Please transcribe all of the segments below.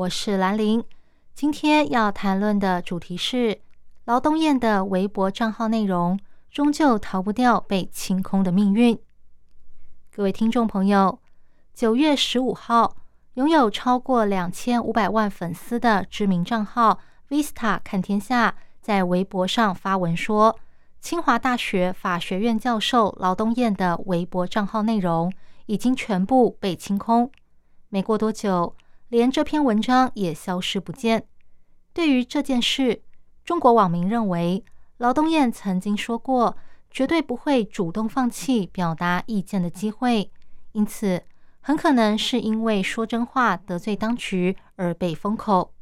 我是兰陵。今天要谈论的主题是劳动燕的微博账号内容，终究逃不掉被清空的命运。各位听众朋友，九月十五号，拥有超过两千五百万粉丝的知名账号 Vista 看天下在微博上发文说。清华大学法学院教授劳东燕的微博账号内容已经全部被清空，没过多久，连这篇文章也消失不见。对于这件事，中国网民认为，劳东燕曾经说过绝对不会主动放弃表达意见的机会，因此很可能是因为说真话得罪当局而被封口。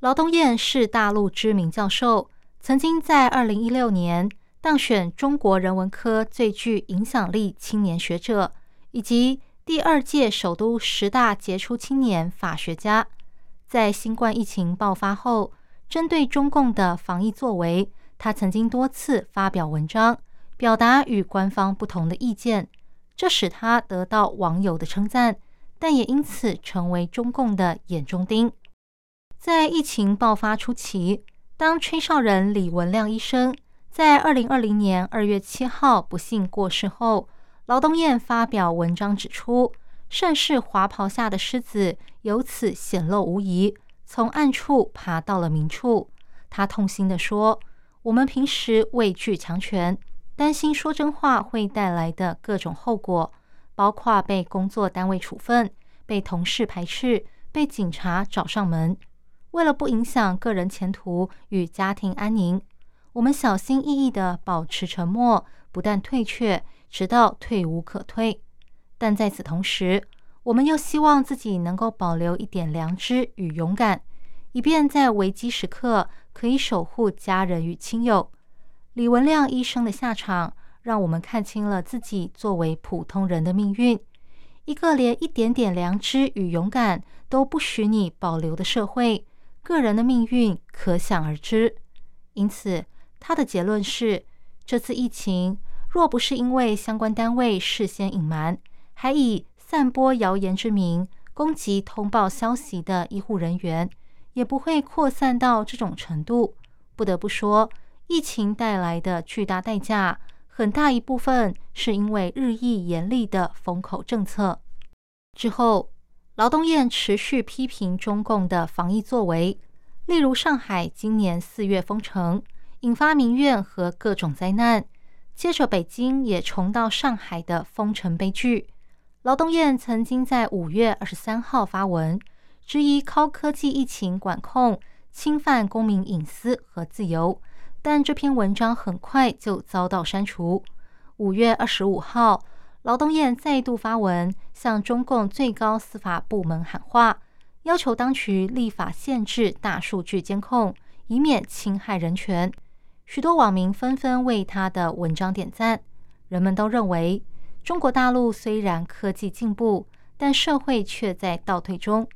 劳东燕是大陆知名教授。曾经在二零一六年当选中国人文科最具影响力青年学者，以及第二届首都十大杰出青年法学家。在新冠疫情爆发后，针对中共的防疫作为，他曾经多次发表文章，表达与官方不同的意见，这使他得到网友的称赞，但也因此成为中共的眼中钉。在疫情爆发初期。当吹哨人李文亮医生在二零二零年二月七号不幸过世后，劳东燕发表文章指出，盛世华袍下的狮子由此显露无遗，从暗处爬到了明处。他痛心地说：“我们平时畏惧强权，担心说真话会带来的各种后果，包括被工作单位处分、被同事排斥、被警察找上门。”为了不影响个人前途与家庭安宁，我们小心翼翼地保持沉默，不但退却，直到退无可退。但在此同时，我们又希望自己能够保留一点良知与勇敢，以便在危机时刻可以守护家人与亲友。李文亮医生的下场，让我们看清了自己作为普通人的命运。一个连一点点良知与勇敢都不许你保留的社会。个人的命运可想而知，因此他的结论是：这次疫情若不是因为相关单位事先隐瞒，还以散播谣言之名攻击通报消息的医护人员，也不会扩散到这种程度。不得不说，疫情带来的巨大代价，很大一部分是因为日益严厉的封口政策之后。劳动燕持续批评中共的防疫作为，例如上海今年四月封城，引发民怨和各种灾难；接着北京也重蹈上海的封城悲剧。劳动燕曾经在五月二十三号发文，质疑高科技疫情管控侵犯公民隐私和自由，但这篇文章很快就遭到删除。五月二十五号。劳动燕再度发文，向中共最高司法部门喊话，要求当局立法限制大数据监控，以免侵害人权。许多网民纷纷为他的文章点赞。人们都认为，中国大陆虽然科技进步，但社会却在倒退中。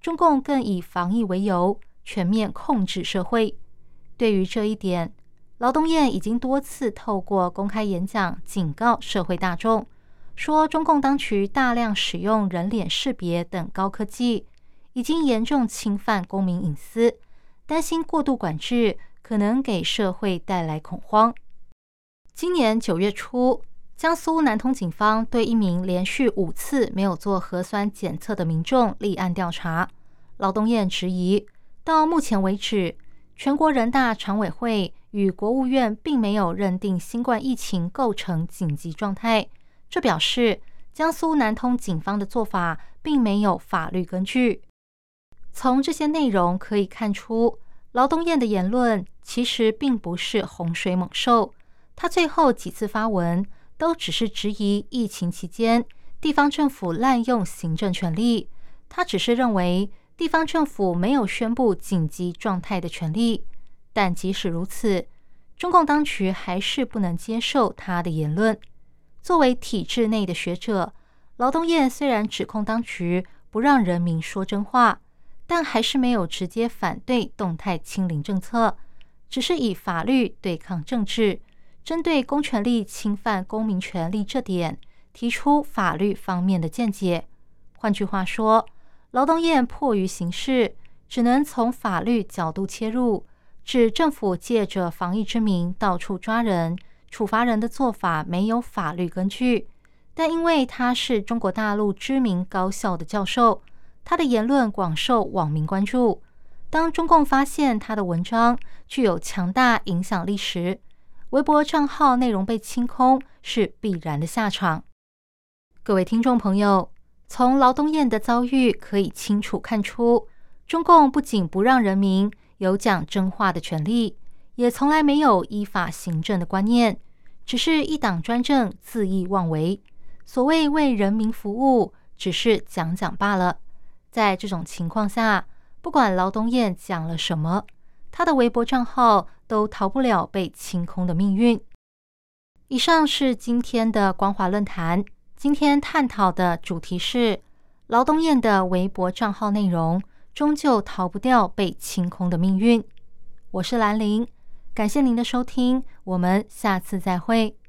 中共更以防疫为由，全面控制社会。对于这一点，劳东燕已经多次透过公开演讲警告社会大众。说中共当局大量使用人脸识别等高科技，已经严重侵犯公民隐私，担心过度管制可能给社会带来恐慌。今年九月初，江苏南通警方对一名连续五次没有做核酸检测的民众立案调查。劳东燕质疑，到目前为止，全国人大常委会与国务院并没有认定新冠疫情构成紧急状态。这表示江苏南通警方的做法并没有法律根据。从这些内容可以看出，劳东燕的言论其实并不是洪水猛兽。他最后几次发文都只是质疑疫情期间地方政府滥用行政权力。他只是认为地方政府没有宣布紧急状态的权利。但即使如此，中共当局还是不能接受他的言论。作为体制内的学者，劳动燕虽然指控当局不让人民说真话，但还是没有直接反对动态清零政策，只是以法律对抗政治，针对公权力侵犯公民权利这点提出法律方面的见解。换句话说，劳动燕迫于形势，只能从法律角度切入。指政府借着防疫之名到处抓人、处罚人的做法没有法律根据，但因为他是中国大陆知名高校的教授，他的言论广受网民关注。当中共发现他的文章具有强大影响力时，微博账号内容被清空是必然的下场。各位听众朋友，从劳东燕的遭遇可以清楚看出，中共不仅不让人民。有讲真话的权利，也从来没有依法行政的观念，只是一党专政、恣意妄为。所谓为人民服务，只是讲讲罢了。在这种情况下，不管劳东燕讲了什么，他的微博账号都逃不了被清空的命运。以上是今天的光华论坛，今天探讨的主题是劳东燕的微博账号内容。终究逃不掉被清空的命运。我是兰陵，感谢您的收听，我们下次再会。